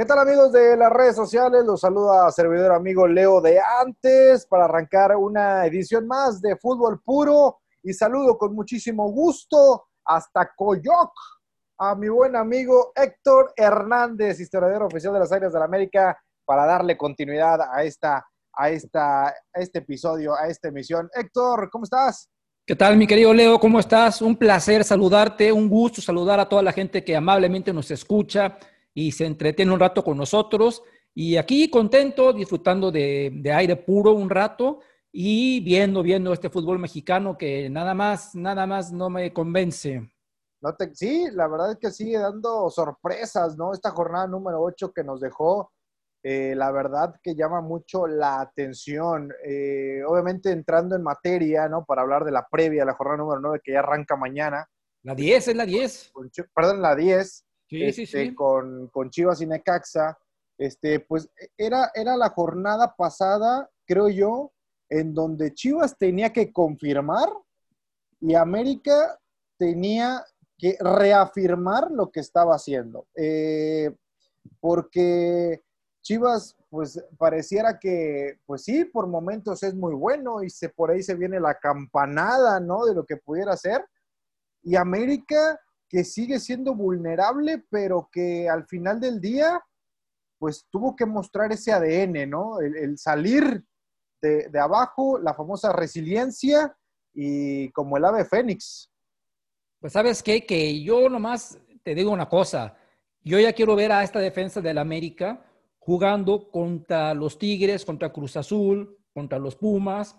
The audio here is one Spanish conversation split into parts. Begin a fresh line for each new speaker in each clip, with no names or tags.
¿Qué tal amigos de las redes sociales? Los saluda servidor amigo Leo de antes para arrancar una edición más de fútbol puro y saludo con muchísimo gusto hasta Coyoc a mi buen amigo Héctor Hernández, historiador oficial de las Áreas de la América, para darle continuidad a esta, a esta, a este episodio, a esta emisión. Héctor, ¿cómo estás?
¿Qué tal, mi querido Leo? ¿Cómo estás? Un placer saludarte, un gusto saludar a toda la gente que amablemente nos escucha y se entretiene un rato con nosotros. Y aquí contento, disfrutando de, aire puro un rato y viendo, viendo este fútbol mexicano que nada más, nada más no me convence.
No te, sí, la verdad es que sigue dando sorpresas, ¿no? Esta jornada número 8 que nos dejó, eh, la verdad que llama mucho la atención. Eh, obviamente entrando en materia, ¿no? Para hablar de la previa, la jornada número 9 que ya arranca mañana.
La 10 es la 10.
Perdón, la 10. Este, con, con, Chivas y Necaxa. Este, pues era, era la jornada pasada, creo yo, en donde Chivas tenía que confirmar y América tenía que reafirmar lo que estaba haciendo. Eh, porque Chivas, pues pareciera que, pues sí, por momentos es muy bueno y se, por ahí se viene la campanada, ¿no? De lo que pudiera ser. Y América, que sigue siendo vulnerable, pero que al final del día, pues tuvo que mostrar ese ADN, ¿no? El, salir de, abajo, la famosa resiliencia y como el ave fénix.
Pues sabes qué, que yo nomás te digo una cosa, yo ya quiero ver a esta defensa del América jugando contra los Tigres, contra Cruz Azul, contra los Pumas,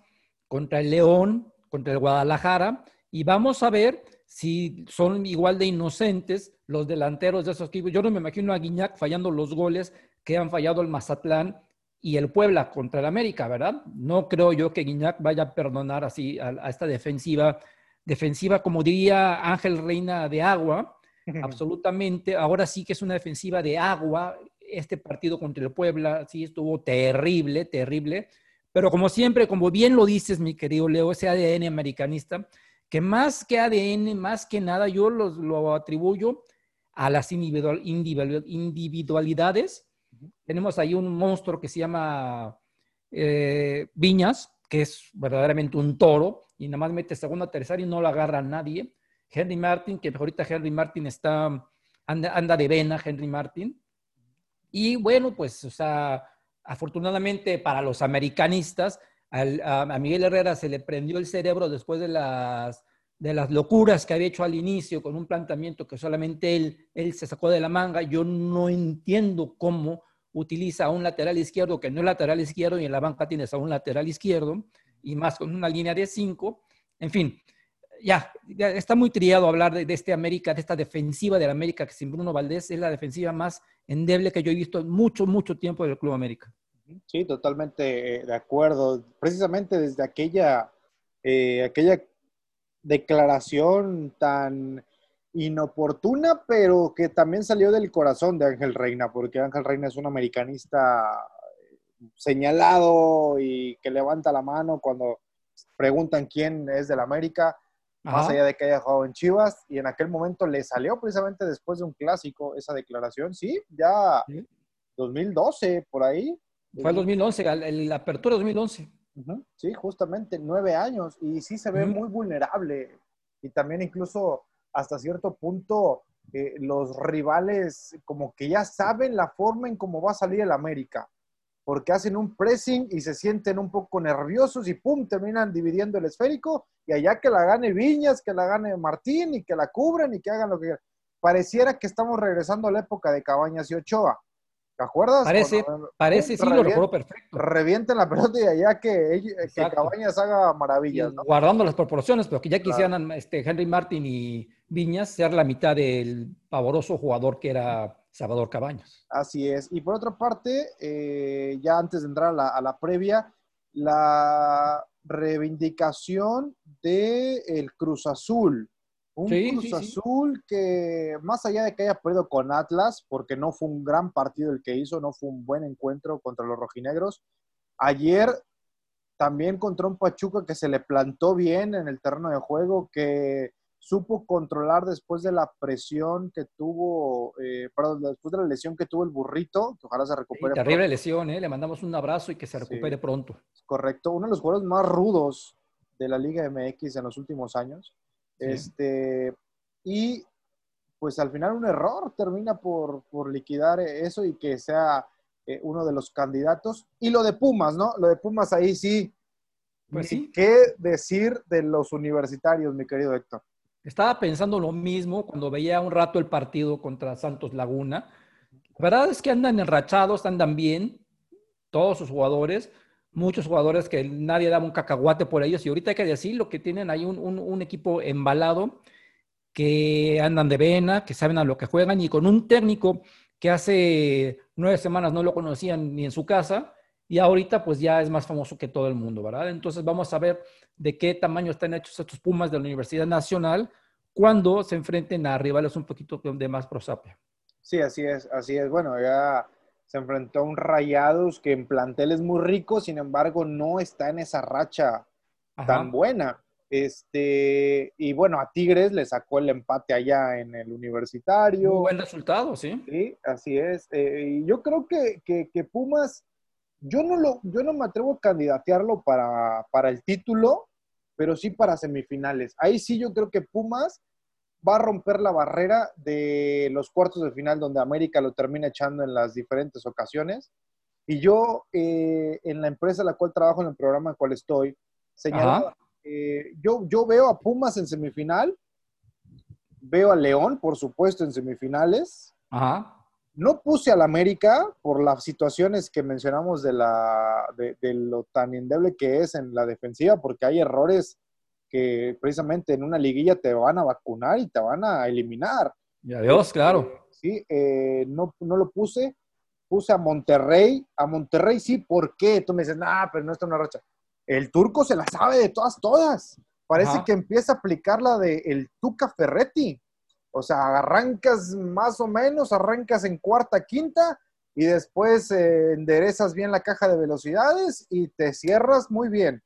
contra el León, contra el Guadalajara, y vamos a ver si son igual de inocentes los delanteros de esos equipos. Yo no me imagino a Guiñac fallando los goles que han fallado el Mazatlán y el Puebla contra el América, ¿verdad? No creo yo que Guiñac vaya a perdonar así a, esta defensiva, defensiva como diría Ángel Reina de agua, absolutamente. Ahora sí que es una defensiva de agua. Este partido contra el Puebla sí estuvo terrible, terrible. Pero como siempre, como bien lo dices, mi querido Leo, ese ADN americanista, que más que ADN, más que nada, yo lo atribuyo a las individualidades. Tenemos ahí un monstruo que se llama eh, Viñas, que es verdaderamente un toro, y nada más mete segunda, tercera y no lo agarra a nadie. Henry Martin, que ahorita Henry Martin está, anda, de vena, Henry Martin. Y bueno, pues, o sea, afortunadamente para los americanistas, a, Miguel Herrera se le prendió el cerebro después de las, de las locuras que había hecho al inicio con un planteamiento que solamente él, se sacó de la manga. Yo no entiendo cómo utiliza a un lateral izquierdo que no es lateral izquierdo y en la banca tienes a un lateral izquierdo y más con una línea de cinco. En fin, ya, está muy triado hablar de, de, este América, de esta defensiva del América que sin Bruno Valdés es la defensiva más endeble que yo he visto en mucho, mucho tiempo del Club América.
Sí, totalmente eh, de acuerdo. Precisamente desde aquella, eh, aquella declaración tan inoportuna, pero que también salió del corazón de Ángel Reina, porque Ángel Reina es un americanista señalado y que levanta la mano cuando preguntan quién es del América, más allá de que haya jugado en Chivas, y en aquel momento le salió precisamente después de un clásico esa declaración, sí, ya 2012, por ahí,
fue el 2011, la apertura 2011.
Sí, justamente, nueve años. Y sí se ve muy vulnerable. Y también incluso hasta cierto punto eh, los rivales como que ya saben la forma en cómo va a salir el América. Porque hacen un pressing y se sienten un poco nerviosos y pum, terminan dividiendo el esférico. Y allá que la gane Viñas, que la gane Martín y que la cubren y que hagan lo que Pareciera que estamos regresando a la época de Cabañas y Ochoa ¿Te acuerdas?
Parece, parece sí, lo recuerdo perfecto.
Revienten la pelota y allá que, que Cabañas haga maravillas.
Guardando las proporciones, pero que ya quisieran este, Henry Martin y Viñas ser la mitad del pavoroso jugador que era Salvador Cabañas.
Así es. Y por otra parte, eh, ya antes de entrar a la, a la previa, la reivindicación del el Cruz Azul. Un Cruz Azul que, más allá de que haya perdido con Atlas, porque no fue un gran partido el que hizo, no fue un buen encuentro contra los rojinegros, ayer también contra un Pachuca que se le plantó bien en el terreno de juego, que supo controlar después de la presión que tuvo, eh, perdón, después de la lesión que tuvo el burrito, que ojalá se recupere.
terrible lesión, ¿eh? Le mandamos un abrazo y que se recupere pronto.
Correcto, uno de los jugadores más rudos de la Liga MX en los últimos años. Este, y pues al final un error termina por, por liquidar eso y que sea eh, uno de los candidatos. Y lo de Pumas, ¿no? Lo de Pumas ahí sí. Pues sí. ¿Qué decir de los universitarios, mi querido Héctor?
Estaba pensando lo mismo cuando veía un rato el partido contra Santos Laguna. La verdad es que andan enrachados, andan bien, todos sus jugadores, muchos jugadores que nadie daba un cacahuate por ellos. Y ahorita hay que decir lo que tienen ahí un, un equipo embalado que andan de vena, que saben a lo que juegan y con un técnico que hace nueve semanas no lo conocían ni en su casa y ahorita pues ya es más famoso que todo el mundo, ¿verdad? Entonces vamos a ver de qué tamaño están hechos estos Pumas de la Universidad Nacional cuando se enfrenten a rivales un poquito de más prosapia.
Sí, así es, así es. Bueno, ya se enfrentó a un Rayados que en plantel es muy rico, sin embargo no está en esa racha tan buena. Este, y bueno, a Tigres le sacó el empate allá en el universitario.
buen resultado, sí.
Sí, así es. Eh, y yo creo que, que, Pumas, yo no, lo, yo no me atrevo a candidatearlo para, para el título, pero sí para semifinales. Ahí sí yo creo que Pumas va a romper la barrera de los cuartos de final donde América lo termina echando en las diferentes ocasiones. Y yo, eh, en la empresa en la cual trabajo, en el programa en el cual estoy, señalaba, eh, yo, yo veo a Pumas en semifinal, veo a León, por supuesto, en semifinales.
Ajá.
No puse al América por las situaciones que mencionamos de, la, de, lo tan endeble que es en la defensiva, porque hay errores que precisamente en una liguilla te van a vacunar y te van a eliminar.
Y adiós, claro.
Sí, eh, no, no lo puse. Puse a Monterrey. A Monterrey sí, ¿por qué? Tú me dices, nah, pero no está una racha. El turco se la sabe de todas, todas. Parece que empieza a aplicar la de el Tuca Ferretti. O sea, arrancas más o menos, arrancas en cuarta, quinta y después eh, enderezas bien la caja de velocidades y te cierras muy bien.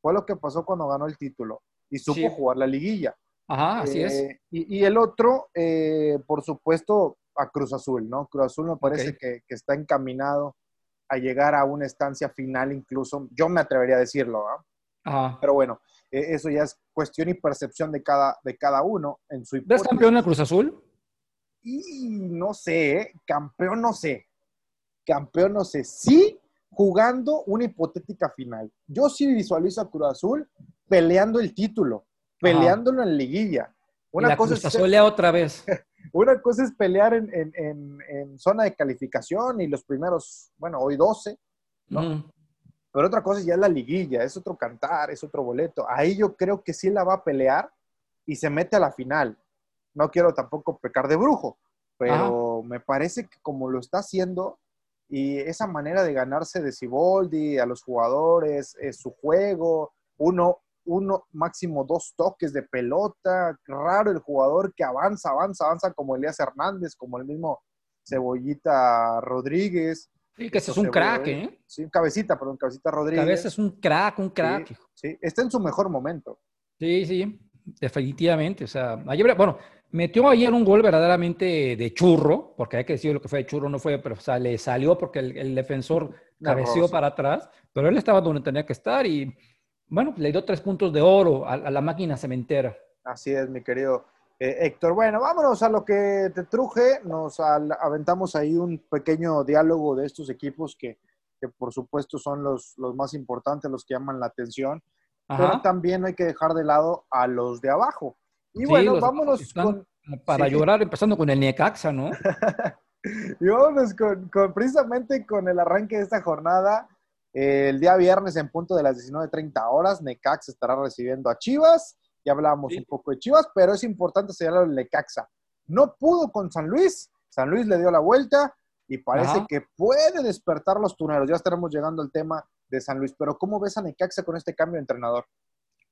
Fue lo que pasó cuando ganó el título y supo jugar la liguilla.
Ajá, así es.
Eh, y, el otro, eh, por supuesto, a Cruz Azul, ¿no? Cruz Azul me parece que, está encaminado a llegar a una estancia final, incluso, yo me atrevería a decirlo,
Ajá.
Pero bueno, eso ya es cuestión y percepción de cada, de cada uno en su
¿Ves campeón de Cruz Azul?
Y no sé, ¿eh? campeón no sé. Campeón no sé. Sí, jugando una hipotética final. Yo sí visualizo a Cruz Azul peleando el título, peleándolo en liguilla.
Una cosa Cruz Azul es, otra vez.
Una cosa es pelear en, en, en, zona de calificación y los primeros, bueno, hoy 12, ¿no? Pero otra cosa ya es la liguilla, es otro cantar, es otro boleto. Ahí yo creo que sí la va a pelear y se mete a la final. No quiero tampoco pecar de brujo, pero me parece que como lo está haciendo y esa manera de ganarse de Ciboldi, a los jugadores, es su juego, uno, uno, máximo dos toques de pelota, raro el jugador que avanza, avanza, avanza como Elías Hernández, como el mismo Cebollita Rodríguez.
Sí, que ese es un crack, ¿eh?
Sí, cabecita, perdón, cabecita Rodríguez.
Cabeza es un crack, un crack.
Sí, está en su mejor momento.
Sí, sí, definitivamente. O sea, ayer, bueno, metió ayer un gol verdaderamente de churro, porque hay que decir lo que fue de churro, no fue, pero o sea, le salió porque el, defensor cabeció para atrás, pero él estaba donde tenía que estar y, bueno, le dio tres puntos de oro a, la máquina cementera.
Así es, mi querido eh, Héctor, bueno, vámonos a lo que te truje. Nos aventamos ahí un pequeño diálogo de estos equipos que, por supuesto son los, los, más importantes, los que llaman la atención. Pero también hay que dejar de lado a los de abajo. Y bueno, vámonos con...
Para llorar, empezando con el Necaxa, ¿no?
y vámonos con, precisamente con el arranque de esta jornada. El día viernes en punto de las 19.30 horas, Necaxa estará recibiendo a Chivas ya hablábamos un poco de Chivas, pero es importante señalar el Necaxa. No pudo con San Luis, San Luis le dio la vuelta y parece que puede despertar los tuneros. Ya estaremos llegando al tema de San Luis, pero ¿cómo ves a Necaxa con este cambio de entrenador?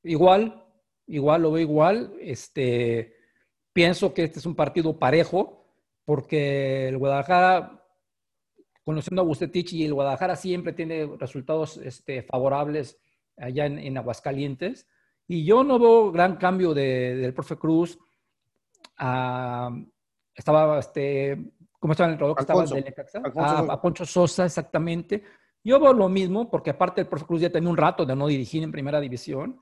Igual, igual, lo veo igual. Este, pienso que este es un partido parejo, porque el Guadalajara, conociendo a Bustetich, y el Guadalajara siempre tiene resultados este, favorables allá en, en Aguascalientes Y yo no veo gran cambio de, del profe Cruz. estaba, este, ¿cómo estaba en el que estaba de Necaxa? A, Poncho Sosa, exactamente. Yo veo lo mismo, porque aparte el profe Cruz ya tenía un rato de no dirigir en primera división.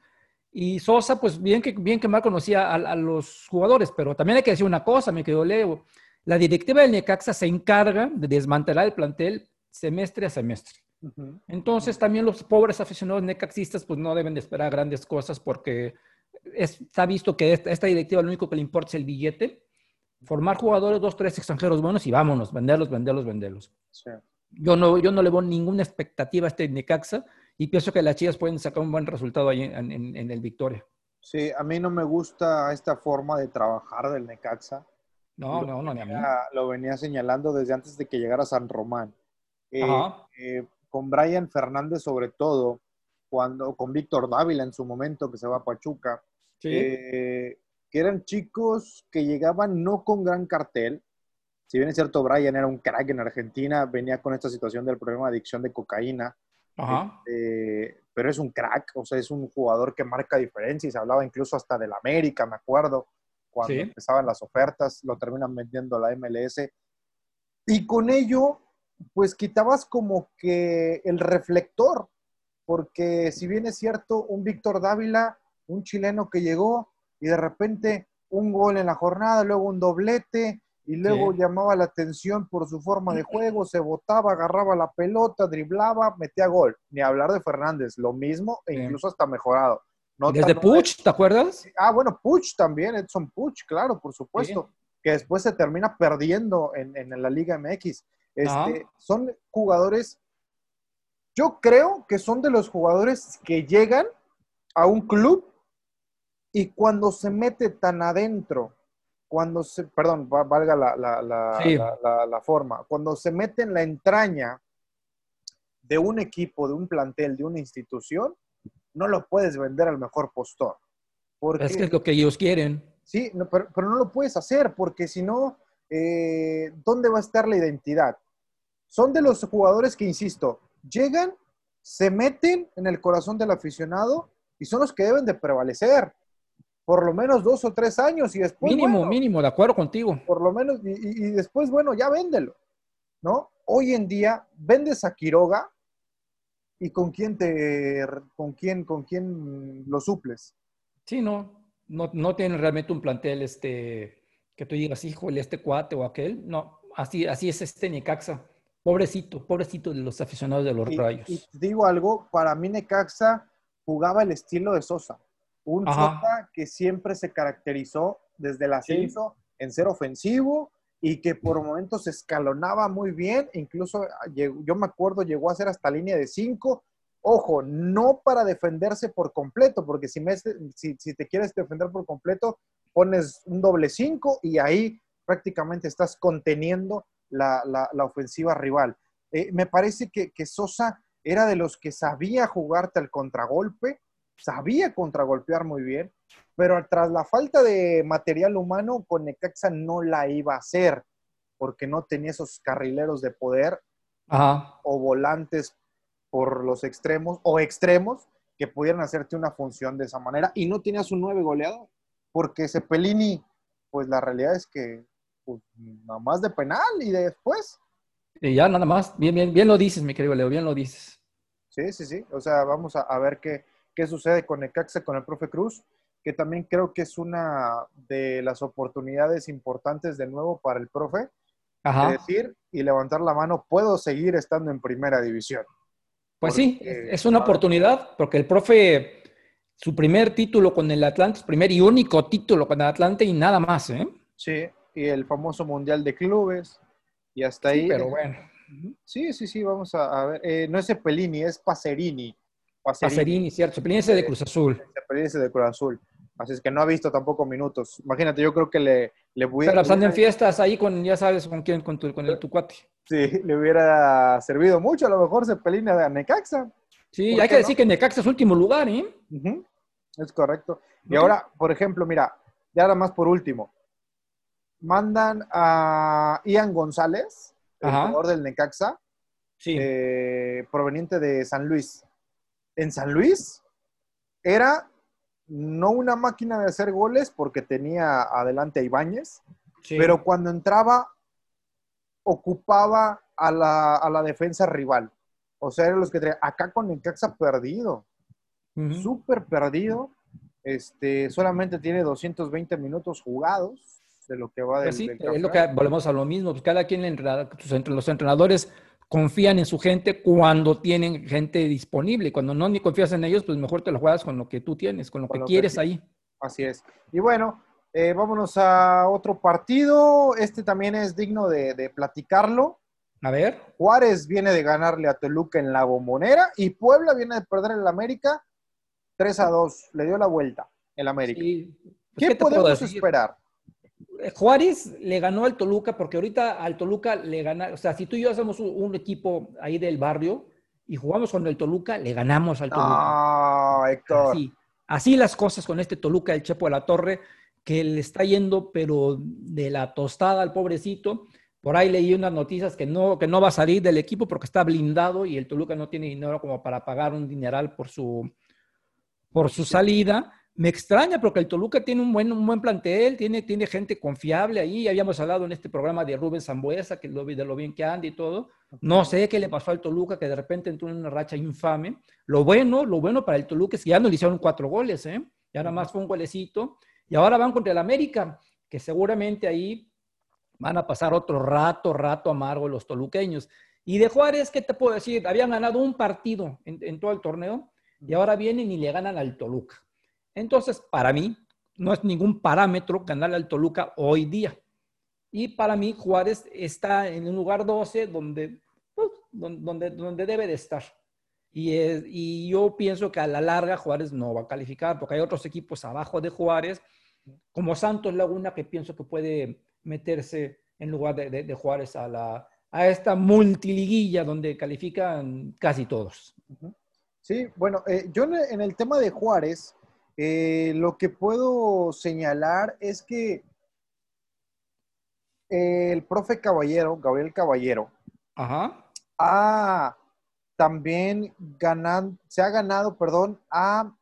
Y Sosa, pues bien que, bien que mal conocía a, los jugadores, pero también hay que decir una cosa, me quedó Leo. La directiva del Necaxa se encarga de desmantelar el plantel semestre a semestre. Entonces también los pobres aficionados necaxistas pues no deben de esperar grandes cosas porque está visto que esta, esta, directiva lo único que le importa es el billete, formar jugadores, dos, tres extranjeros buenos y vámonos, venderlos, venderlos, venderlos. Yo, no, yo no le veo ninguna expectativa a este Necaxa y pienso que las chicas pueden sacar un buen resultado ahí en, en, el Victoria.
Sí, a mí no me gusta esta forma de trabajar del Necaxa.
No, no, no, ni a mí.
Lo venía señalando desde antes de que llegara San Román. Eh, eh, con Brian Fernández sobre todo, cuando con Víctor Dávila en su momento que se va a Pachuca, eh, que eran chicos que llegaban no con gran cartel. Si bien es cierto, Brian era un crack en Argentina, venía con esta situación del problema de adicción de cocaína. Este, pero es un crack, o sea, es un jugador que marca diferencia y se hablaba incluso hasta del América, me acuerdo, cuando empezaban las ofertas, lo terminan vendiendo la MLS. Y con ello pues quitabas como que el reflector, porque si bien es cierto, un Víctor Dávila, un chileno que llegó y de repente un gol en la jornada, luego un doblete, y luego llamaba la atención por su forma de juego, se botaba, agarraba la pelota, driblaba, metía gol. Ni hablar de Fernández, lo mismo e incluso hasta mejorado.
Desde Puch, ¿te acuerdas?
Ah, bueno, Puch también, Edson Puch, claro, por supuesto, que después se termina perdiendo en, en la Liga MX. Este, son jugadores, yo creo que son de los jugadores que llegan a un club y cuando se mete tan adentro, cuando se, perdón, valga la, la, forma, cuando se mete en la entraña de un equipo, de un plantel, de una institución, no lo puedes vender al mejor postor.
Porque, es que es lo que ellos quieren.
Sí, pero, no lo puedes hacer porque si no, eh, ¿dónde va a estar la identidad? son de los jugadores que, insisto, llegan, se meten en el corazón del aficionado y son los que deben de prevalecer. Por lo menos dos o tres años y después.
Mínimo, mínimo, de acuerdo contigo.
Por lo menos, y, después, bueno, ya véndelo, ¿no? Hoy en día, vendes a Quiroga y con quién te, con quién, con quién lo suples.
Sí, no, no, no tienen realmente un plantel este, que tú digas, híjole, este cuate o aquel. No, así, así es este Necaxa. Pobrecito, pobrecito de los aficionados de los Rayos.
Y te digo algo, para mí Necaxa jugaba el estilo de Sosa. Un Sosa que siempre se caracterizó desde el ascenso en ser ofensivo y que por momentos escalonaba muy bien. Incluso ah, yo me acuerdo llegó a ser hasta línea de cinco. Ojo, no para defenderse por completo, porque si, me, si, si te quieres defender por completo, pones un doble cinco y ahí prácticamente estás conteniendo la, ofensiva rival. Eh, me parece que, Sosa era de los que sabía jugarte al contragolpe, sabía contragolpear muy bien, pero tras la falta de material humano, con Necaxa no la iba a hacer, porque no tenía esos carrileros de poder o volantes por los extremos o extremos que pudieran hacerte una función de esa manera y no tenías un nueve goleador, porque Cepelini, pues la realidad es que pues, nada más de penal y después.
Y ya nada más, bien, bien, bien lo dices, mi querido Leo, bien lo dices.
Sí, sí, sí. O sea, vamos a, ver qué, qué sucede con Necaxa, con el profe Cruz, que también creo que es una de las oportunidades importantes de nuevo para el profe. De decir y levantar la mano, puedo seguir estando en primera división.
Pues sí, es una oportunidad, porque el profe, su primer título con el Atlante, primer y único título con el Atlante y nada más, ¿eh?
Sí, y el famoso Mundial de Clubes, y hasta ahí.
Pero bueno.
Sí, sí, sí, vamos a, ver. Eh, no es Cepelini, es Pacerini.
Pacerini, cierto. Cepelini es de Cruz Azul.
Cepelini es de Cruz Azul. Así es que no ha visto tampoco minutos. Imagínate, yo creo que le, le
voy a... Pero están en fiestas ahí con, ya sabes, con quién, con, tu, con el, tu cuate.
Sí, le hubiera servido mucho a lo mejor Cepelini de Necaxa.
Sí, hay que decir que Necaxa es último lugar, ¿eh?
Es correcto. Y ahora, por ejemplo, mira, ya nada más por último mandan a Ian González, el jugador del Necaxa, eh, proveniente de San Luis. En San Luis era no una máquina de hacer goles porque tenía adelante a Ibáñez, pero cuando entraba ocupaba a la, defensa rival. O sea, eran los que traían. Acá con el Caxa perdido, súper perdido. Este, solamente tiene 220 minutos jugados de lo que va
pues del, sí, es lo que volvemos a lo mismo. Pues cada quien, los entrenadores confían en su gente cuando tienen gente disponible. Cuando no ni confías en ellos, pues mejor te lo juegas con lo que tú tienes, con lo que quieres ahí.
Así es. Y bueno, eh, vámonos a otro partido. Este también es digno de, platicarlo.
A ver.
Juárez viene de ganarle a Toluca en la bombonera y Puebla viene de perder en el América 3 a 2. Le dio la vuelta el América. Pues, ¿Qué, podemos esperar?
Juárez le ganó al Toluca porque ahorita al Toluca le gana, o sea, si tú y yo hacemos un, equipo ahí del barrio y jugamos con el Toluca, le ganamos al Toluca.
Ah, Héctor.
Así, las cosas con este Toluca, el Chepo de la Torre, que le está yendo, pero de la tostada al pobrecito. Por ahí leí unas noticias que no, que no va a salir del equipo porque está blindado y el Toluca no tiene dinero como para pagar un dineral por su, por su salida. Me extraña porque el Toluca tiene un buen, un buen plantel, tiene, tiene gente confiable ahí. Habíamos hablado en este programa de Rubén Zambuesa, que lo, de lo bien que anda y todo. No sé qué le pasó al Toluca, que de repente entró en una racha infame. Lo bueno, lo bueno para el Toluca es que ya no le hicieron cuatro goles, ¿eh? Ya nada más fue un golecito. Y ahora van contra el América, que seguramente ahí van a pasar otro rato, rato amargo los toluqueños. Y de Juárez, ¿qué te puedo decir? Habían ganado un partido en, en todo el torneo y ahora vienen y le ganan al Toluca. Entonces, para mí, no es ningún parámetro ganarle al Toluca hoy día. Y para mí, Juárez está en un lugar 12 donde, pues, donde, donde debe de estar. Y, y, yo pienso que a la larga Juárez no va a calificar, porque hay otros equipos abajo de Juárez, como Santos Laguna, que pienso que puede meterse en lugar de, de, Juárez a, la, a esta multiliguilla donde califican casi todos.
Sí, bueno, eh, yo en el tema de Juárez, eh, lo que puedo señalar es que el profe Caballero, Gabriel Caballero, ha también ganado, se ha ganado, perdón, a,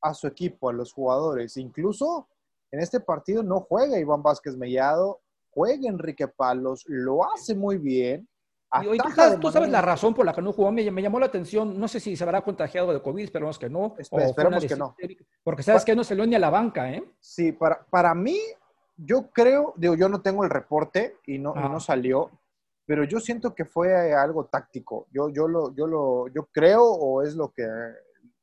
a su equipo, a los jugadores. Incluso en este partido no juega Iván Vázquez Mellado, juega Enrique Palos, lo hace muy bien.
Y tú, sabes, la razón por la que no jugó, me, llamó la atención, no sé si se habrá contagiado de COVID, esperemos que no.
esperemos que no.
Porque sabes que no se lo ni a la banca, ¿eh?
Sí, para, para mí, yo creo, digo, yo no tengo el reporte y no, no salió, pero yo siento que fue algo táctico. Yo, yo, lo, yo, lo, yo creo o es lo que...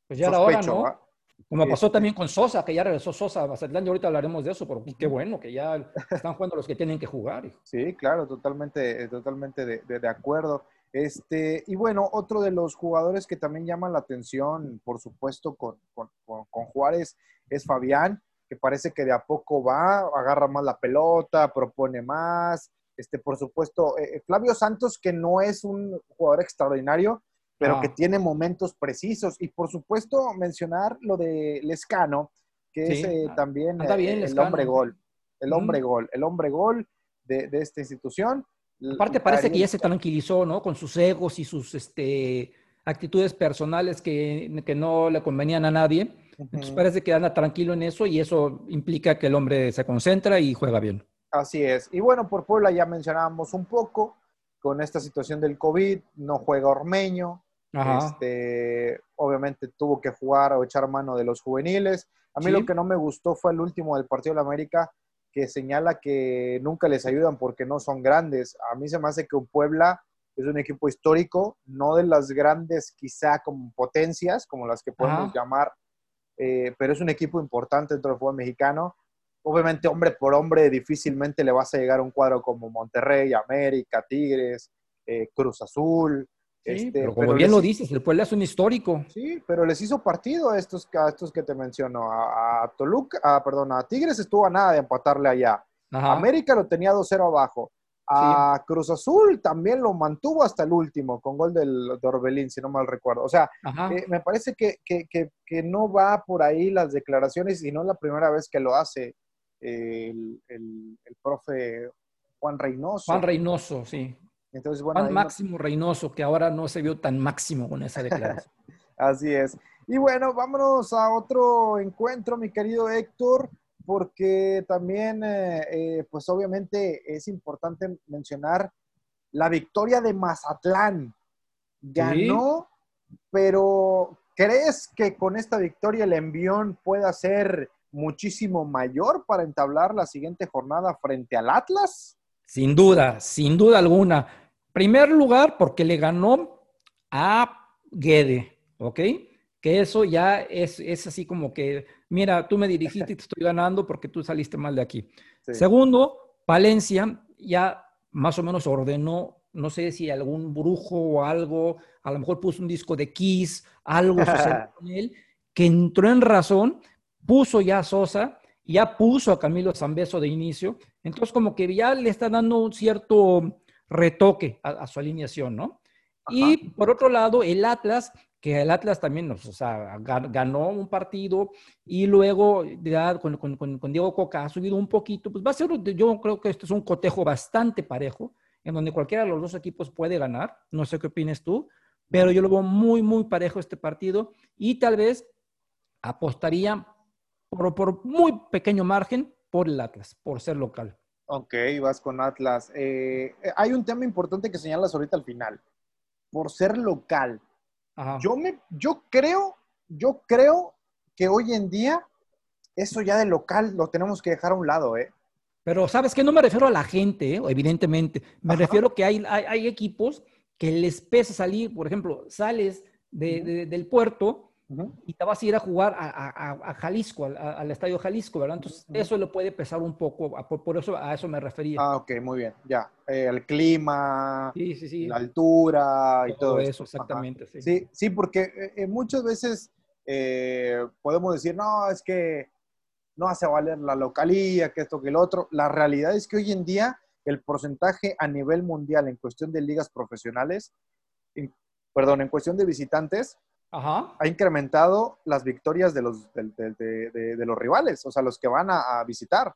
Pues ya sospecho, hora, ¿no? Como pasó también con Sosa, que ya regresó Sosa a Mazatlán, y ahorita hablaremos de eso, pero qué bueno que ya están jugando los que tienen que jugar.
Sí, claro, totalmente, totalmente de, de, acuerdo. Este, y bueno, otro de los jugadores que también llama la atención, por supuesto, con, con, con, Juárez, es Fabián, que parece que de a poco va, agarra más la pelota, propone más. Este, por supuesto, eh, Flavio Santos, que no es un jugador extraordinario, pero que tiene momentos precisos. Y por supuesto, mencionar lo de Lescano, que es eh, también eh, el hombre gol. El hombre gol, el hombre gol de, esta institución.
Aparte parece que ya se tranquilizó, ¿no? Con sus egos y sus este, actitudes personales que, que no le convenían a nadie. Entonces parece que anda tranquilo en eso y eso implica que el hombre se concentra y juega bien.
Así es. Y bueno, por Puebla ya mencionábamos un poco con esta situación del COVID, no juega Ormeño, este, obviamente tuvo que jugar o echar mano de los juveniles. A mí lo que no me gustó fue el último del partido de la América, que señala que nunca les ayudan porque no son grandes. A mí se me hace que un Puebla es un equipo histórico, no de las grandes quizá como potencias, como las que podemos llamar, eh, pero es un equipo importante dentro del fútbol mexicano. Obviamente, hombre por hombre, difícilmente le vas a llegar a un cuadro como Monterrey, América, Tigres, eh, Cruz Azul,
este, pero como bien lo dices, el Puebla es un histórico.
Sí, pero les hizo partido a estos, estos que te menciono. A, Toluca, a, perdón, a Tigres estuvo a nada de empatarle allá. América lo tenía 2-0 abajo. A Cruz Azul también lo mantuvo hasta el último, con gol del, de Orbelín, si no mal recuerdo. O sea, eh, me parece que, que, que, no va por ahí las declaraciones y no es la primera vez que lo hace el, el, el profe Juan Reynoso.
Juan Reynoso, sí. Entonces, bueno, Máximo Reynoso, que ahora no se vio tan máximo con esa declaración.
Así es. Y bueno, vámonos a otro encuentro, mi querido Héctor, porque también, eh, eh, pues obviamente es importante mencionar la victoria de Mazatlán. Ganó, pero ¿crees que con esta victoria el envión pueda ser muchísimo mayor para entablar la siguiente jornada frente al Atlas?
Sin duda, sin duda alguna. Primer lugar, porque le ganó a Guede, ¿ok? Que eso ya es, es así como que, mira, tú me dirigiste y te estoy ganando porque tú saliste mal de aquí. Segundo, Valencia ya más o menos ordenó, no sé si algún brujo o algo, a lo mejor puso un disco de Kiss, algo sucedió con él, que entró en razón, puso ya a Sosa, ya puso a Camilo Zambeso de inicio, entonces como que ya le está dando un cierto retoque a, su alineación, ¿no? Y por otro lado, el Atlas, que el Atlas también o sea, ganó un partido y luego ya con, con, con, Diego Coca ha subido un poquito, pues va a ser, yo creo que esto es un cotejo bastante parejo, en donde cualquiera de los dos equipos puede ganar, no sé qué opinas tú, pero yo lo veo muy, muy parejo este partido y tal vez apostaría por, por muy pequeño margen por el Atlas, por ser local.
Ok, vas con Atlas. Eh, hay un tema importante que señalas ahorita al final. Por ser local. Yo, me, yo creo, yo creo que hoy en día eso ya de local lo tenemos que dejar a un lado, ¿eh?
Pero, ¿sabes qué? No me refiero a la gente, ¿eh? evidentemente. Me refiero que hay, hay, equipos que les pesa salir, por ejemplo, sales del puerto y te vas a ir a jugar a, Jalisco, al, Estadio Jalisco, ¿verdad? Entonces, eso le puede pesar un poco, por, eso a eso me refería.
Ah, ok, muy bien, ya. Eh, el clima, la altura y todo,
eso. exactamente,
sí. sí. Sí, porque eh, eh, muchas veces podemos decir, no, es que no hace valer la localía, que esto, que el otro. La realidad es que hoy en día el porcentaje a nivel mundial en cuestión de ligas profesionales, perdón, en cuestión de visitantes, ha incrementado las victorias de los, de, los rivales, o sea, los que van a, visitar.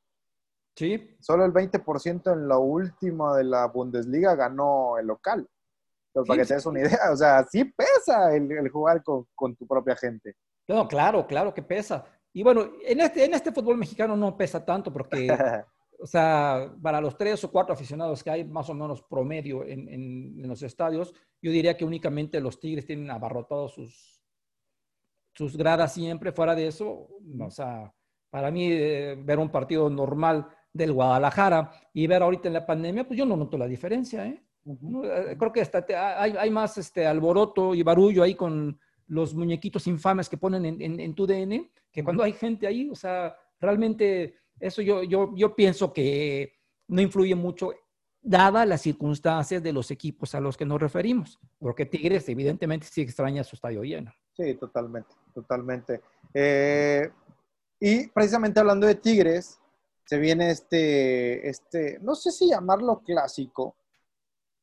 Sí.
Solo el 20% en la última de la Bundesliga ganó el local. para que te des una idea, o sea, sí pesa el, jugar con, tu propia gente.
No, claro, claro que pesa. Y bueno, en este, en este fútbol mexicano no pesa tanto porque, o sea, para los tres o cuatro aficionados que hay más o menos promedio en, en los estadios, yo diría que únicamente los Tigres tienen abarrotados sus, sus gradas siempre. Fuera de eso, o sea, para mí eh, ver un partido normal del Guadalajara y ver ahorita en la pandemia, pues yo no noto la diferencia. ¿eh? eh creo que hay, hay, más este, alboroto y barullo ahí con los muñequitos infames que ponen en, en, tu DN, que cuando hay gente ahí, o sea, realmente eso yo, yo, yo pienso que no influye mucho dadas las circunstancias de los equipos a los que nos referimos, porque Tigres evidentemente sí extraña su estadio lleno.
Sí, totalmente, totalmente. Eh, y precisamente hablando de Tigres, se viene este, este, no sé si llamarlo clásico,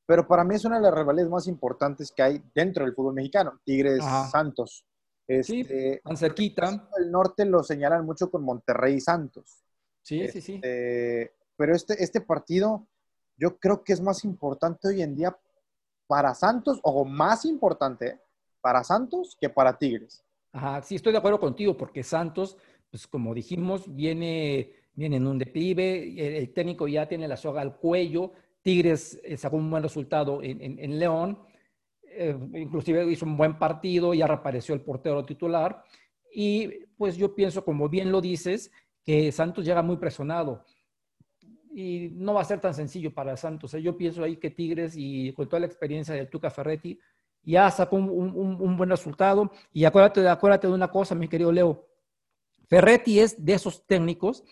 pero para mí es una de las rivalidades más importantes que hay dentro del fútbol mexicano, Tigres Santos.
sí, este, tan cerquita.
El norte lo señalan mucho con Monterrey y Santos.
Sí, sí, sí.
Este, pero este, este partido, yo creo que es más importante hoy en día para Santos, o más importante para Santos que para Tigres.
Ajá, sí, estoy de acuerdo contigo, porque Santos, pues como dijimos, viene, viene en un declive, el, técnico ya tiene la soga al cuello, Tigres eh, sacó un buen resultado en, León, eh, inclusive hizo un buen partido, ya reapareció el portero titular, y pues yo pienso, como bien lo dices, que Santos llega muy presionado y no va a ser tan sencillo para Santos. ¿eh? Yo pienso ahí que Tigres y con toda la experiencia del Tuca Ferretti ya sacó un, buen resultado. Y acuérdate, acuérdate de una cosa, mi querido Leo. Ferretti es de esos técnicos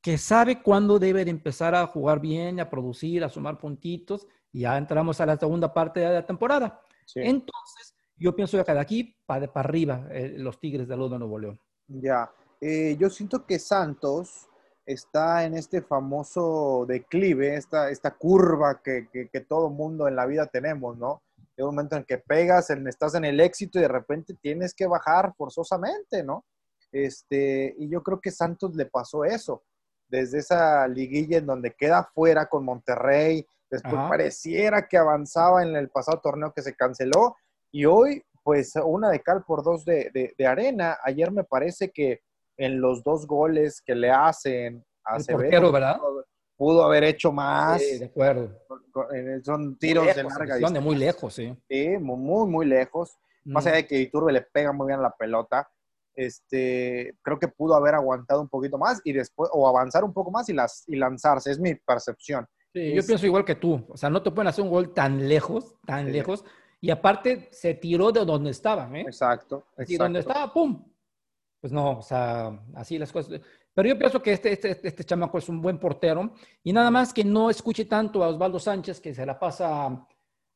que sabe cuándo debe de empezar a jugar bien, a producir, a sumar puntitos. Y ya entramos a la segunda parte de la temporada. Entonces, yo pienso que de aquí para, para arriba eh, los Tigres de Luz de Nuevo León.
Ya, eh, yo siento que Santos está en este famoso declive, esta, esta curva que, que, todo mundo en la vida tenemos, ¿no? Hay un momento en que pegas, en, estás en el éxito y de repente tienes que bajar forzosamente, ¿no? Este, y yo creo que Santos le pasó eso, desde esa liguilla en donde queda fuera con Monterrey, después pareciera que avanzaba en el pasado torneo que se canceló y hoy pues una de cal por dos de, arena. Ayer me parece que en los dos goles que le hacen
a Acevedo, ¿verdad?
Pudo haber hecho más.
Sí, de acuerdo.
Son tiros de larga
distancia. de muy lejos, sí.
Sí, muy, muy lejos. Más allá de que Iturbe le pega muy bien la pelota, este, creo que pudo haber aguantado un poquito más y después, o avanzar un poco más y, las, y lanzarse, es mi percepción.
Sí, yo pienso igual que tú, o sea, no te pueden hacer un gol tan lejos, tan lejos, y aparte se tiró de donde estaban, ¿eh?
Exacto,
Y donde estaba, ¡pum! Pues no, o sea, así las cosas. Pero yo pienso que este, este, este chamaco es un buen portero y nada más que no escuche tanto a Osvaldo Sánchez, que se la pasa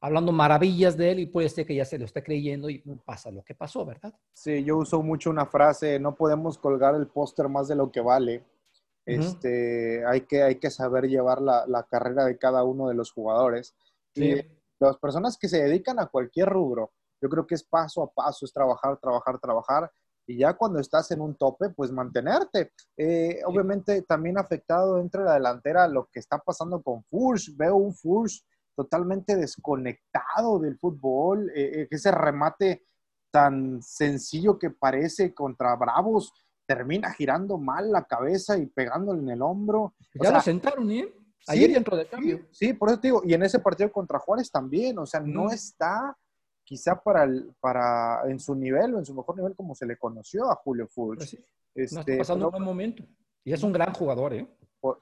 hablando maravillas de él y puede ser que ya se lo esté creyendo y pasa lo que pasó, ¿verdad?
Sí, yo uso mucho una frase, no podemos colgar el póster más de lo que vale. Este, hay, que, hay que saber llevar la, la, carrera de cada uno de los jugadores. Y las personas que se dedican a cualquier rubro, yo creo que es paso a paso, es trabajar, trabajar, trabajar. Y ya cuando estás en un tope, pues mantenerte. Eh, obviamente también afectado dentro de la delantera lo que está pasando con Furch. Veo un Furch totalmente desconectado del fútbol, eh, eh, ese remate tan sencillo que parece contra Bravos termina girando mal la cabeza y pegándole en el hombro.
Ya lo sentaron, ¿eh? Ayer sí, dentro de cambio.
Sí, por eso te digo, y en ese partido contra Juárez también, o sea, no está quizá para, el, para en su nivel o en su mejor nivel como se le conoció a Julio Fulch. Pues
este, no está pasando un buen momento. Y es un gran jugador, ¿eh?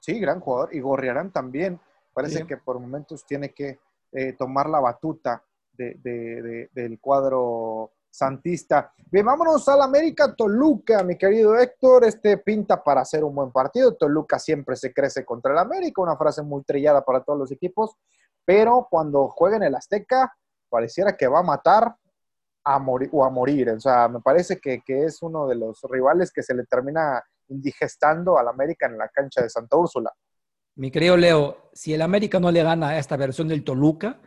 Sí, gran jugador. Y Gorriarán también. Parece que por momentos tiene que eh, tomar la batuta del cuadro santista. Bien, vámonos al América Toluca, mi querido Héctor. Este pinta para hacer un buen partido. Toluca siempre se crece contra el América, una frase muy trillada para todos los equipos, pero cuando juega en el Azteca, pareciera que va a matar a morir, o a morir. O sea, me parece que, que es uno de los rivales que se le termina indigestando al América en la cancha de Santa Úrsula.
Mi querido Leo, si el América no le gana a esta versión del Toluca,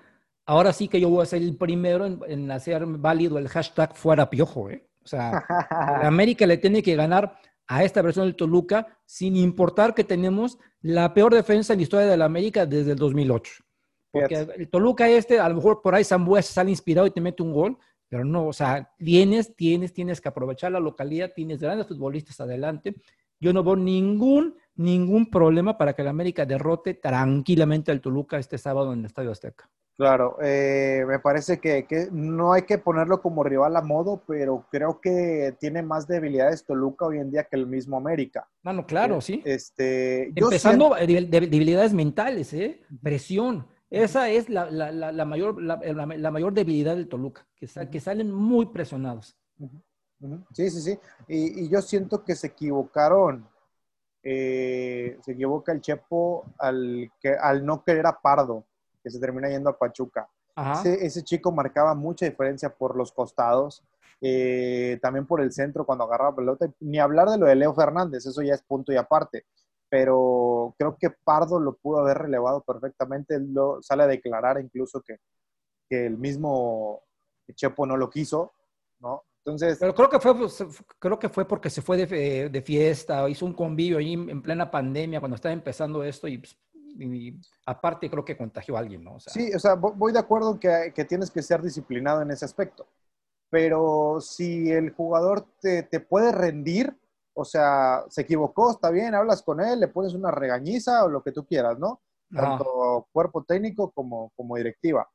ahora sí que yo voy a ser el primero en, hacer válido el hashtag fuera piojo. ¿eh? O sea, el América le tiene que ganar a esta versión del Toluca sin importar que tenemos la peor defensa en la historia del América desde el 2008. Porque el Toluca este, a lo mejor por ahí Zambuesa sale inspirado y te mete un gol, pero no, o sea, tienes, tienes, tienes que aprovechar la localidad, tienes grandes futbolistas adelante. Yo no veo ningún ningún problema para que el América derrote tranquilamente al Toluca este sábado en el Estadio Azteca.
Claro, eh, me parece que, no hay que ponerlo como rival a modo, pero creo que tiene más debilidades Toluca hoy en día que el mismo América.
No, no, claro,
eh,
sí.
Este,
Empezando debilidades mentales, ¿eh? Presión. Esa es la, mayor, la, mayor debilidad del Toluca, que, que salen muy presionados.
Sí, sí, sí. Y, y yo siento que se equivocaron eh, se equivoca el Chepo al, que, al no querer a Pardo, que se termina yendo a Pachuca. Ese, chico marcaba mucha diferencia por los costados, eh, también por el centro cuando agarraba pelota. Ni hablar de lo de Leo Fernández, eso ya es punto y aparte. Pero creo que Pardo lo pudo haber relevado perfectamente. Él lo, sale a declarar incluso que, que el mismo Chepo no lo quiso, ¿no? Entonces,
pero creo que fue, pues, creo que fue porque se fue de, de fiesta, hizo un convivio ahí en plena pandemia cuando estaba empezando esto y, pues, aparte creo que contagió a alguien, ¿no?
sí, o sea, voy de acuerdo que, que, tienes que ser disciplinado en ese aspecto, pero si el jugador te, te, puede rendir, o sea, se equivocó, está bien, hablas con él, le pones una regañiza o lo que tú quieras, ¿no? Tanto cuerpo técnico como, como directiva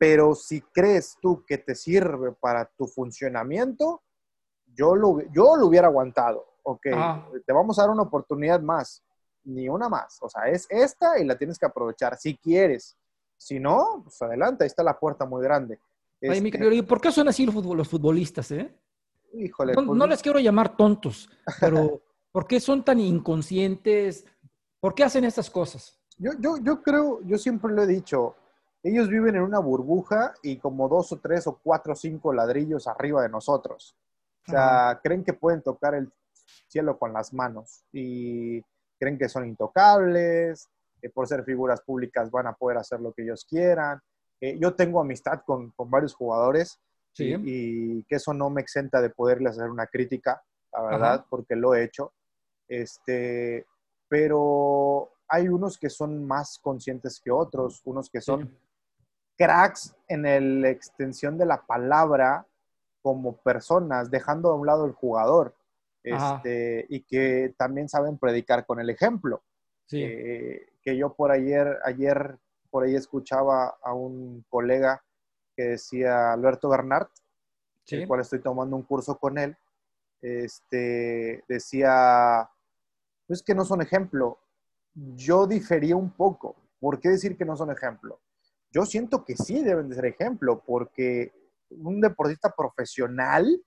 pero si crees tú que te sirve para tu funcionamiento, yo lo, yo lo hubiera aguantado. Ok, te vamos a dar una oportunidad más, ni una más. O sea, es esta y la tienes que aprovechar si quieres. Si no, pues adelante, ahí está la puerta muy grande.
Ay, mi este querido, ¿y por qué son así los futbolistas, eh?
Híjole.
No, pues les quiero llamar tontos, pero ¿por qué son tan inconscientes? ¿Por qué hacen estas cosas?
Yo, yo, yo creo, yo siempre lo he dicho, ellos viven en una burbuja y como dos o tres o cuatro o cinco ladrillos arriba de nosotros. O sea, creen que pueden tocar el cielo con las manos y creen que son intocables, que por ser figuras públicas van a poder hacer lo que ellos quieran. Eh, yo tengo amistad con, con varios jugadores y, que eso no me exenta de poderles hacer una crítica, la verdad, porque lo he hecho. Este, pero hay unos que son más conscientes que otros, unos que son cracks en la extensión de la palabra como personas, dejando a un lado el jugador, este, y que también saben predicar con el ejemplo. que yo por ayer, ayer por ahí escuchaba a un colega que decía Alberto Bernard, el cual estoy tomando un curso con él, este, decía, pues que no son ejemplo. Yo difería un poco. ¿Por qué decir que no son ejemplo? Yo siento que sí deben de ser ejemplo, porque un deportista profesional,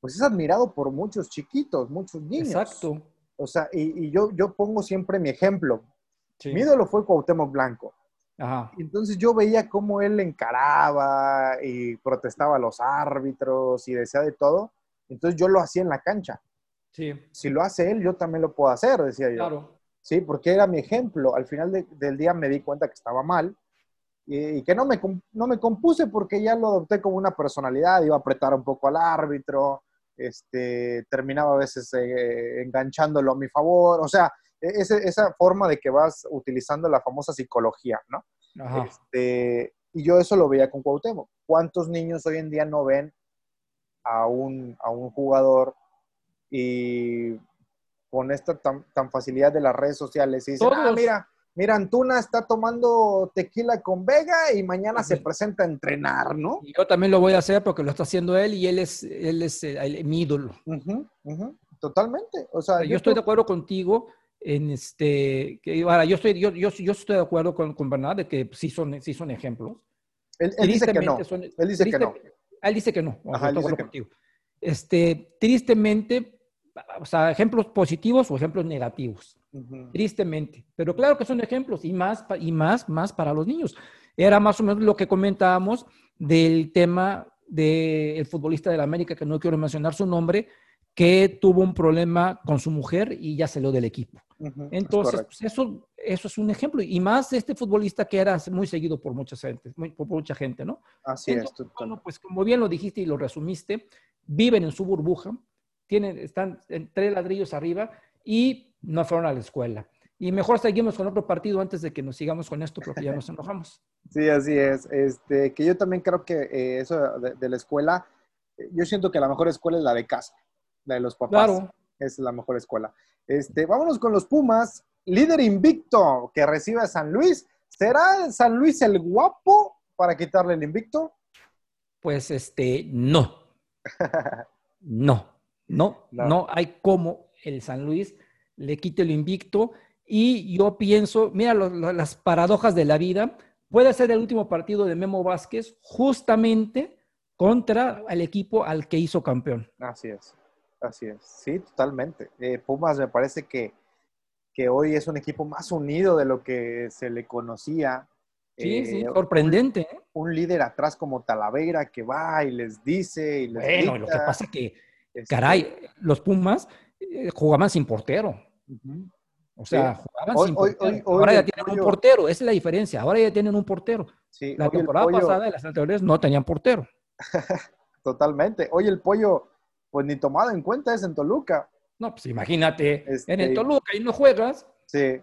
pues es admirado por muchos chiquitos, muchos niños. Exacto. O sea, y, yo, yo pongo siempre mi ejemplo. Mi ídolo fue Cuauhtémoc Blanco. Entonces yo veía cómo él encaraba y protestaba a los árbitros y decía de todo. Entonces yo lo hacía en la cancha. Sí. Si lo hace él, yo también lo puedo hacer, decía yo. Claro. Sí, porque era mi ejemplo. Al final del día me di cuenta que estaba mal y, que no me, no me compuse porque ya lo adopté como una personalidad. Iba a apretar un poco al árbitro, este, terminaba a veces eh, enganchándolo a mi favor. O sea, e-, esa forma de que vas utilizando la famosa psicología, ¿no? Este, y yo eso lo veía con Cuauhtémoc. ¿Cuántos niños hoy en día no ven a un, a un jugador y con esta tan, facilidad de las redes sociales y dicen, ah, mira, mira, Antuna está tomando tequila con Vega y mañana se presenta a entrenar, ¿no?
yo también lo voy a hacer porque lo está haciendo él y él es, él es eh, mi ídolo.
Totalmente. O sea,
yo, estoy de acuerdo contigo en este, que, ahora, yo estoy, yo, yo, yo, estoy de acuerdo con, con Bernard de que sí son, sí son ejemplos.
Él, dice que no. él dice que no.
Él dice que no. Ajá, dice que Este, tristemente, o sea, ejemplos positivos o ejemplos negativos. Tristemente. Pero claro que son ejemplos y más, y más, más para los niños. Era más o menos lo que comentábamos del tema del futbolista de la América, que no quiero mencionar su nombre, que tuvo un problema con su mujer y ya salió del equipo. Entonces, pues, eso, eso es un ejemplo. Y más este futbolista que era muy seguido por mucha gente, por mucha gente, ¿no?
Así es.
Bueno, pues como bien lo dijiste y lo resumiste, viven en su burbuja, tienen, están en tres ladrillos arriba y no fueron a la escuela. Y mejor seguimos con otro partido antes de que nos sigamos con esto porque ya nos enojamos.
Sí, así es. Este, que yo también creo que eh, eso de, la escuela, eh, yo siento que la mejor escuela es la de casa, la de los papás. Claro. Es la mejor escuela. Este, vámonos con los Pumas. Líder invicto que recibe a San Luis. ¿Será San Luis el guapo para quitarle el invicto?
Pues este, no. no, no, no, hay como el San Luis le quite el invicto. Y yo pienso, mira las paradojas de la vida, puede ser el último partido de Memo Vázquez justamente contra el equipo al que hizo campeón.
Así es. Así es, sí, totalmente. Eh, Pumas me parece que, que, hoy es un equipo más unido de lo que se le conocía.
Sí, sí, eh, sorprendente.
¿eh? Un, líder atrás como Talavera que va y les dice y les
Bueno, lo que pasa que, este caray, los Pumas jugaban sin portero. O sea, jugaban sin portero. ahora ya tienen un portero, esa es la diferencia. Ahora ya tienen un portero. la temporada pasada y las anteriores no tenían portero.
Totalmente. Hoy el pollo pues ni tomado en cuenta es en Toluca.
No, pues imagínate, en el este, Toluca y no juegas.
Sí,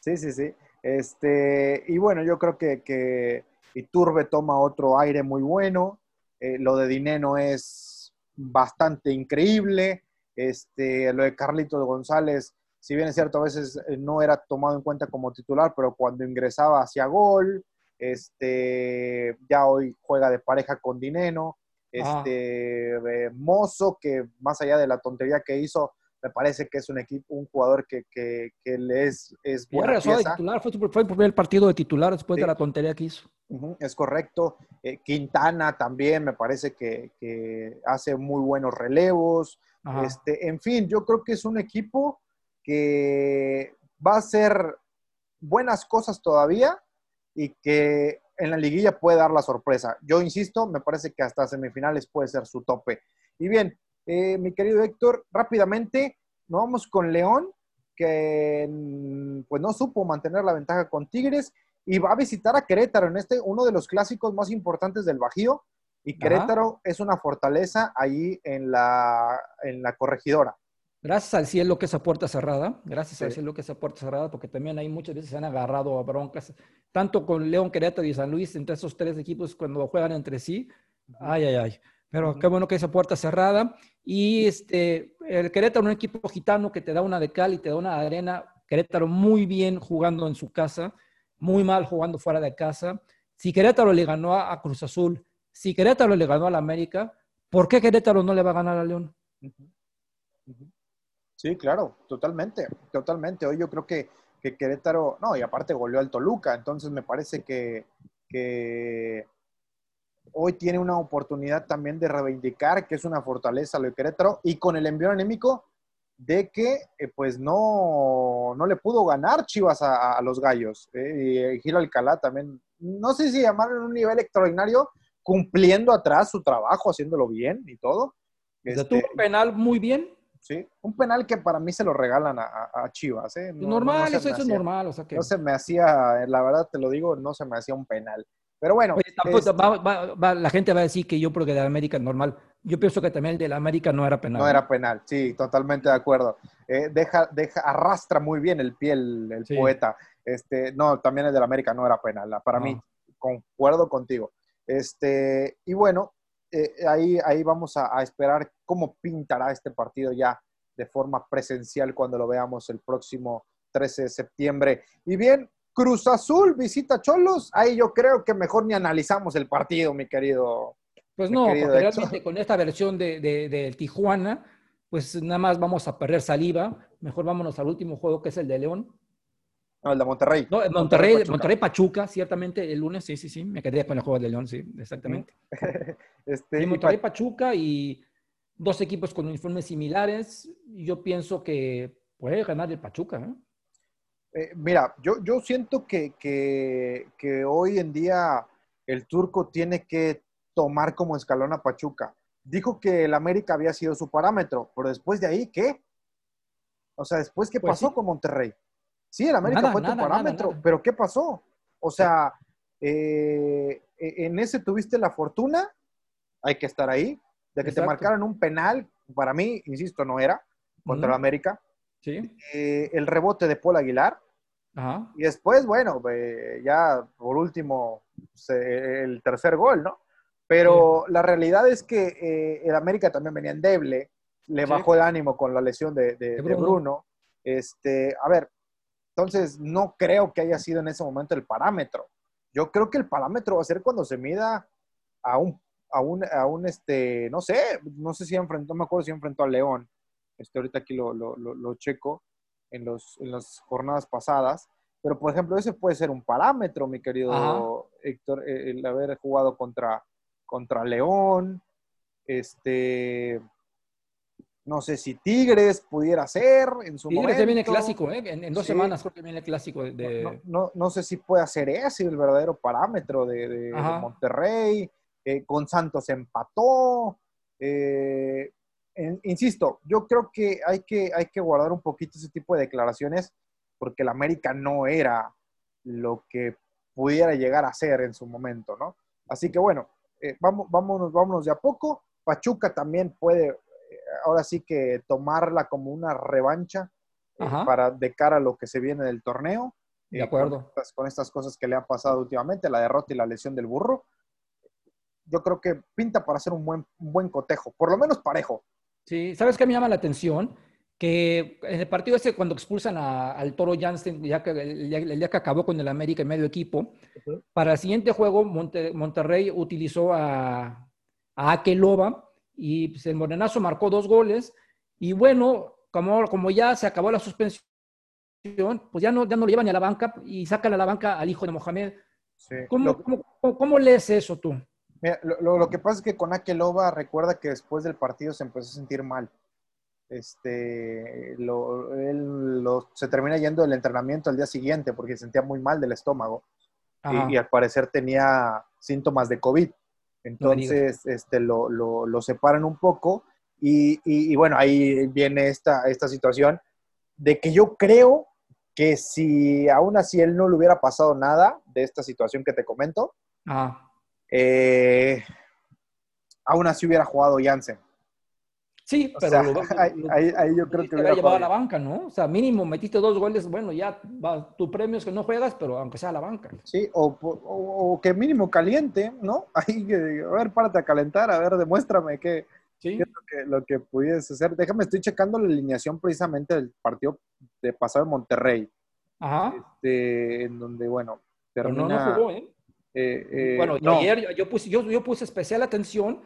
sí, sí, sí. Este, y bueno, yo creo que, que Iturbe toma otro aire muy bueno. Eh, lo de Dineno es bastante increíble. Este, lo de Carlito González, si bien es cierto, a veces eh, no era tomado en cuenta como titular, pero cuando ingresaba hacia gol. Este, ya hoy juega de pareja con Dineno este Mozo, que más allá de la tontería que hizo, me parece que es un equipo, un jugador que, que, que le es, es
buena pieza. De titular, fue, fue, el primer partido de titular después de la tontería que hizo.
es correcto. Eh, Quintana también me parece que, que hace muy buenos relevos. Este, en fin, yo creo que es un equipo que va a hacer buenas cosas todavía y que en la liguilla puede dar la sorpresa. Yo insisto, me parece que hasta semifinales puede ser su tope. Y bien, eh, mi querido Héctor, rápidamente nos vamos con León, que mm, pues no supo mantener la ventaja con Tigres y va a visitar a Querétaro en este, uno de los clásicos más importantes del Bajío. Y Querétaro es una fortaleza ahí en la, en la corregidora.
Gracias al cielo que esa puerta cerrada, gracias al cielo que esa puerta cerrada, porque también hay muchas veces se han agarrado a broncas, tanto con León, Querétaro y San Luis, entre esos tres equipos cuando juegan entre sí. Ay, ay, ay. Pero qué bueno que esa puerta cerrada. Y este, el Querétaro, un equipo gitano que te da una de cal y te da una de arena. Querétaro muy bien jugando en su casa, muy mal jugando fuera de casa. Si Querétaro le ganó a, Cruz Azul, si Querétaro le ganó a la América, ¿por qué Querétaro no le va a ganar a León?
Sí, claro, totalmente, totalmente. Hoy yo creo que, que Querétaro, no, y aparte goleó al Toluca, entonces me parece que, que hoy tiene una oportunidad también de reivindicar que es una fortaleza lo de Querétaro y con el envío anémico de que eh, pues no, no le pudo ganar Chivas a, los gallos. Eh, y Gil Alcalá también, no sé si llamarlo en un nivel extraordinario, cumpliendo atrás su trabajo, haciéndolo bien y todo.
Este, un penal muy bien.
Sí, un penal que para mí se lo regalan a, Chivas. ¿eh?
normal, eso, es normal.
No se me hacía, la verdad te lo digo, no se me hacía un penal. Pero bueno.
la gente va a decir que yo porque de América es normal. Yo pienso que también el de la América no era penal.
No era penal, sí, totalmente de acuerdo. Eh, deja, deja, arrastra muy bien el pie el, poeta. Este, no, también el de la América no era penal. Para mí, concuerdo contigo. Este, y bueno, eh, ahí, ahí vamos a, a, esperar cómo pintará este partido ya de forma presencial cuando lo veamos el próximo 13 de septiembre. Y bien, Cruz Azul visita Cholos, ahí yo creo que mejor ni analizamos el partido, mi querido.
Pues no, porque realmente con esta versión de, de, Tijuana, pues nada más vamos a perder saliva. Mejor vámonos al último juego que es el de León.
No, el de Monterrey.
No, Monterrey, Monterrey Pachuca. ciertamente el lunes, sí, sí, sí, me quedé con el juego de León, sí, exactamente. este, Monterrey Pachuca y dos equipos con uniformes similares. Yo pienso que puede ganar el Pachuca. ¿eh?
Eh, mira, yo, yo siento que, hoy en día el turco tiene que tomar como escalón a Pachuca. Dijo que el América había sido su parámetro, pero después de ahí, ¿qué? O sea, después, ¿qué pues pasó con Monterrey? Sí, el América fue tu parámetro, pero ¿qué pasó? O sea, eh, en ese tuviste la fortuna, hay que estar ahí, de que te marcaran un penal, para mí, insisto, no era, contra el América.
Sí.
Eh, el rebote de Paul Aguilar, y después, bueno, ya por último, el tercer gol, ¿no? Pero la realidad es que eh, el América también venía endeble, le bajó el ánimo con la lesión de, Bruno. Este, a ver, entonces no creo que haya sido en ese momento el parámetro. Yo creo que el parámetro va a ser cuando se mida a un, a un, a un este, no sé, no sé si enfrentó, no me acuerdo si enfrentó a León. Este, ahorita aquí lo, lo, lo checo en, los, en las jornadas pasadas. Pero, por ejemplo, ese puede ser un parámetro, mi querido Héctor, eh, el haber jugado contra, contra León. Este, no sé si Tigres pudiera ser en su Tigres momento.
viene clásico, ¿eh? En, dos semanas creo que viene clásico.
De... No, no, sé si puede ser ese el verdadero parámetro de, Monterrey. Eh, con Santos empató. Eh, insisto, yo creo que hay, que hay que guardar un poquito ese tipo de declaraciones porque el América no era lo que pudiera llegar a ser en su momento, ¿no? Así que bueno, eh, vamos, vámonos, vámonos de a poco. Pachuca también puede, ahora sí que tomarla como una revancha eh, para de cara a lo que se viene del torneo.
De acuerdo.
Con estas, con estas, cosas que le han pasado últimamente, la derrota y la lesión del burro. Yo creo que pinta para hacer un buen, un buen cotejo, por lo menos parejo.
Sí, ¿sabes qué me llama la atención? Que en el partido ese, cuando expulsan al Toro Jansen, ya que, el, día que acabó con el América en medio equipo, para el siguiente juego, Monterrey utilizó a, a Akeloba y pues, el Morenazo marcó dos goles. Y bueno, como, como ya se acabó la suspensión, pues ya no, ya no lo llevan a la banca y sacan a la banca al hijo de Mohamed. ¿Cómo, cómo lees eso tú?
lo, que pasa es que con Akeloba recuerda que después del partido se empezó a sentir mal. Este, él se termina yendo del entrenamiento al día siguiente porque se sentía muy mal del estómago y, al parecer tenía síntomas de COVID. Entonces, este, lo, lo, separan un poco y, bueno, ahí viene esta, esta situación de que yo creo que si aún así él no le hubiera pasado nada de esta situación que te comento, eh, aún así hubiera jugado Jansen.
Sí, pero
ahí, yo creo que
hubiera llevado a la banca, ¿no? O sea, mínimo metiste dos goles, bueno, ya va, tu premio es que no juegas, pero aunque sea a la banca.
Sí, o, que mínimo caliente, ¿no? Ahí, a ver, párate a calentar, a ver, demuéstrame qué, ¿Sí? es lo que, lo que pudieses hacer. Déjame, estoy checando la alineación precisamente del partido de pasado de Monterrey. Ajá. Este, en donde, bueno,
termina... Pero no, no jugó, ¿eh? eh, eh bueno, ayer yo puse, yo, yo puse especial atención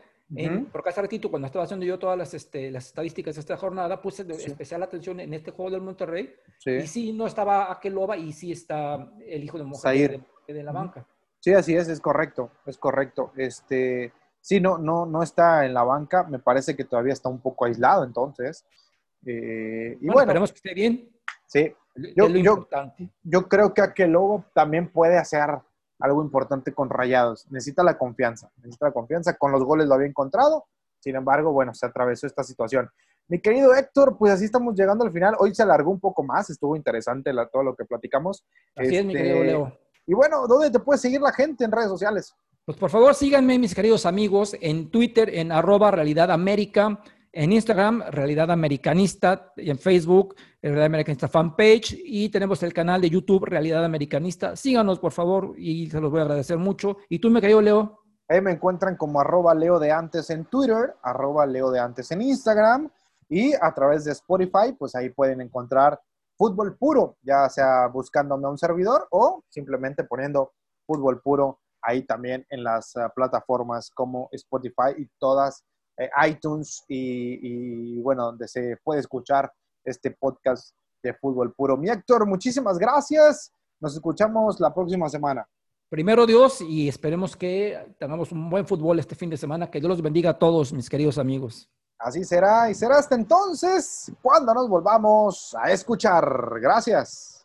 porque hace ratito, cuando estaba haciendo yo todas las, este, las estadísticas de esta jornada, puse especial atención en este juego del Monterrey. Y sí, no estaba Akeloba y sí está el hijo de Mohamed de, la banca.
Sí, así es, es correcto, es correcto. Este, sí, no, no, no está en la banca, me parece que todavía está un poco aislado entonces. Eh, y bueno,
esperemos que esté bien.
Sí, yo, yo, yo, creo que Akeloba también puede hacer algo importante con Rayados. Necesita la confianza, necesita la confianza. Con los goles lo había encontrado, sin embargo, bueno, se atravesó esta situación. Mi querido Héctor, pues así estamos llegando al final. Hoy se alargó un poco más, estuvo interesante todo lo que platicamos.
Así es, mi querido este, Leo.
Y bueno, ¿dónde te puede seguir la gente en redes sociales?
Pues por favor síganme, mis queridos amigos, en Twitter, en arroba Realidad América en Instagram, Realidad Americanista, y en Facebook, Realidad Americanista Fanpage, y tenemos el canal de YouTube, Realidad Americanista. Síganos, por favor, y se los voy a agradecer mucho. ¿Y tú, me cayó, Leo?
Ahí me encuentran como arroba Leo de antes en Twitter, arroba Leo de antes en Instagram, y a través de Spotify, pues ahí pueden encontrar fútbol puro, ya sea buscándome a un servidor o simplemente poniendo fútbol puro ahí también en las ah, plataformas como Spotify y todas eh, iTunes y, bueno, donde se puede escuchar este podcast de fútbol puro. Mi Héctor, muchísimas gracias. Nos escuchamos la próxima semana.
Primero Dios y esperemos que tengamos un buen fútbol este fin de semana. Que Dios los bendiga a todos, mis queridos amigos.
Así será y será hasta entonces cuando nos volvamos a escuchar. Gracias.